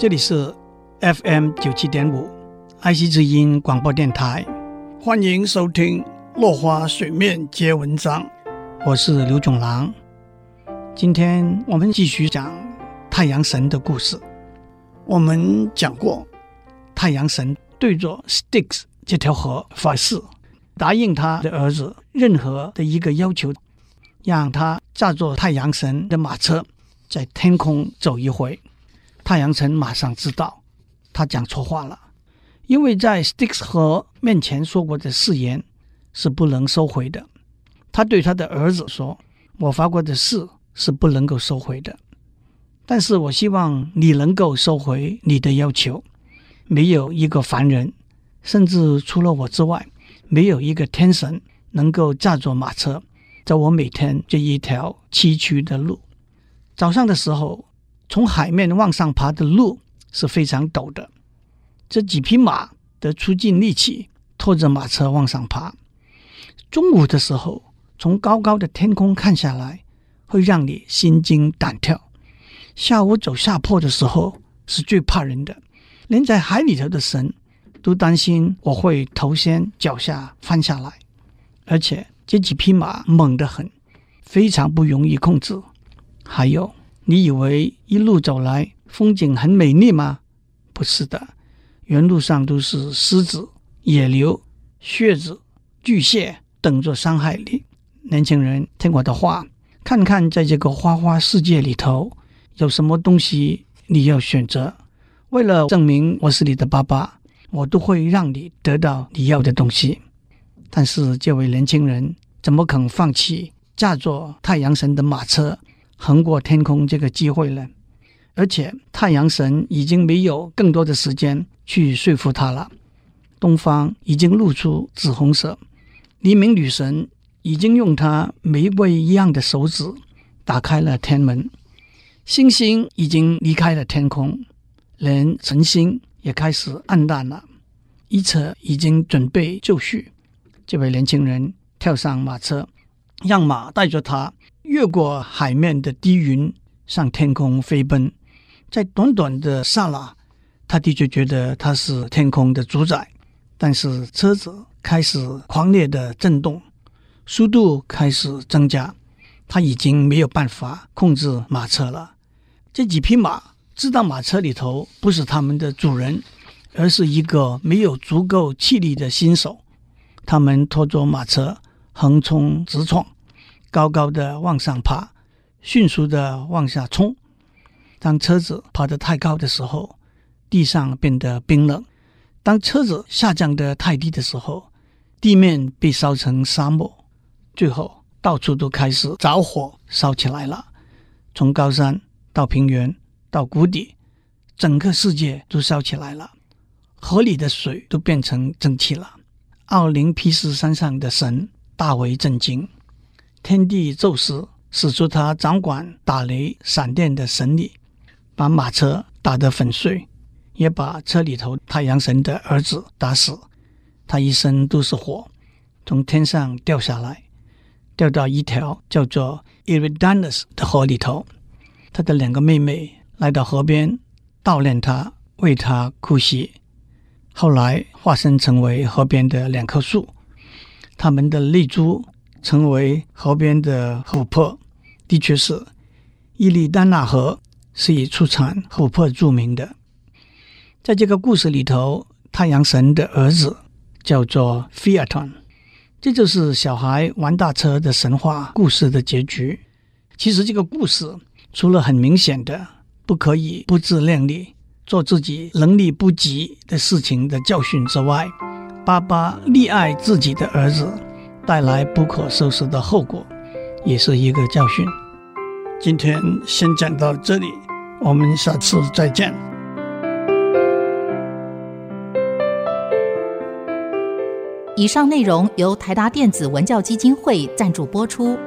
这里是 FM 九七点五爱惜之音广播电台，欢迎收听《落花水面皆文章》，我是刘炯郎。今天我们继续讲太阳神的故事。我们讲过，太阳神对着 Styx 这条河发誓，答应他的儿子任何的一个要求，让他驾着太阳神的马车在天空走一回。太阳神马上知道他讲错话了，因为在 Styx 河面前说过的誓言是不能收回的。他对他的儿子说：“我发过的誓是不能够收回的，但是我希望你能够收回你的要求。没有一个凡人，甚至除了我之外，没有一个天神能够驾着马车走我每天这一条崎岖的路。早上的时候。”从海面往上爬的路是非常陡的，这几匹马得出尽力气拖着马车往上爬。中午的时候，从高高的天空看下来，会让你心惊胆跳。下午走下坡的时候是最怕人的，连在海里头的神都担心我会头先脚下翻下来。而且这几匹马猛得很，非常不容易控制。还有。你以为一路走来风景很美丽吗？不是的，原路上都是狮子、野牛、蝎子、巨蟹等着伤害你。年轻人，听我的话，看看在这个花花世界里头有什么东西你要选择。为了证明我是你的爸爸，我都会让你得到你要的东西。但是这位年轻人怎么肯放弃驾着太阳神的马车？横过天空这个机会了，而且太阳神已经没有更多的时间去说服他了。东方已经露出紫红色，黎明女神已经用她玫瑰一样的手指打开了天门，星星已经离开了天空，连晨星也开始暗淡了。一切已经准备就绪，这位年轻人跳上马车，让马带着他。越过海面的低云，向天空飞奔。在短短的刹那，他的确觉得他是天空的主宰。但是车子开始狂烈的震动，速度开始增加，他已经没有办法控制马车了。这几匹马知道马车里头不是他们的主人，而是一个没有足够气力的新手。他们拖着马车横冲直撞。高高的往上爬，迅速的往下冲。当车子爬得太高的时候，地上变得冰冷；当车子下降得太低的时候，地面被烧成沙漠。最后，到处都开始着火，烧起来了。从高山到平原到谷底，整个世界都烧起来了。河里的水都变成蒸汽了。奥林匹斯山上的神大为震惊。天帝宙斯使出他掌管打雷闪电的神力，把马车打得粉碎，也把车里头太阳神的儿子打死。他一身都是火，从天上掉下来，掉到一条叫做 Eridanus 的河里头。他的两个妹妹来到河边悼念他，为他哭泣。后来化身成为河边的两棵树，他们的泪珠。成为河边的琥珀，的确是伊利丹纳河是以出产琥珀著名的。在这个故事里头，太阳神的儿子叫做菲亚顿这就是小孩玩大车的神话故事的结局。其实这个故事除了很明显的不可以不自量力，做自己能力不及的事情的教训之外，爸爸溺爱自己的儿子。带来不可收拾的后果，也是一个教训。今天先讲到这里，我们下次再见。以上内容由台达电子文教基金会赞助播出。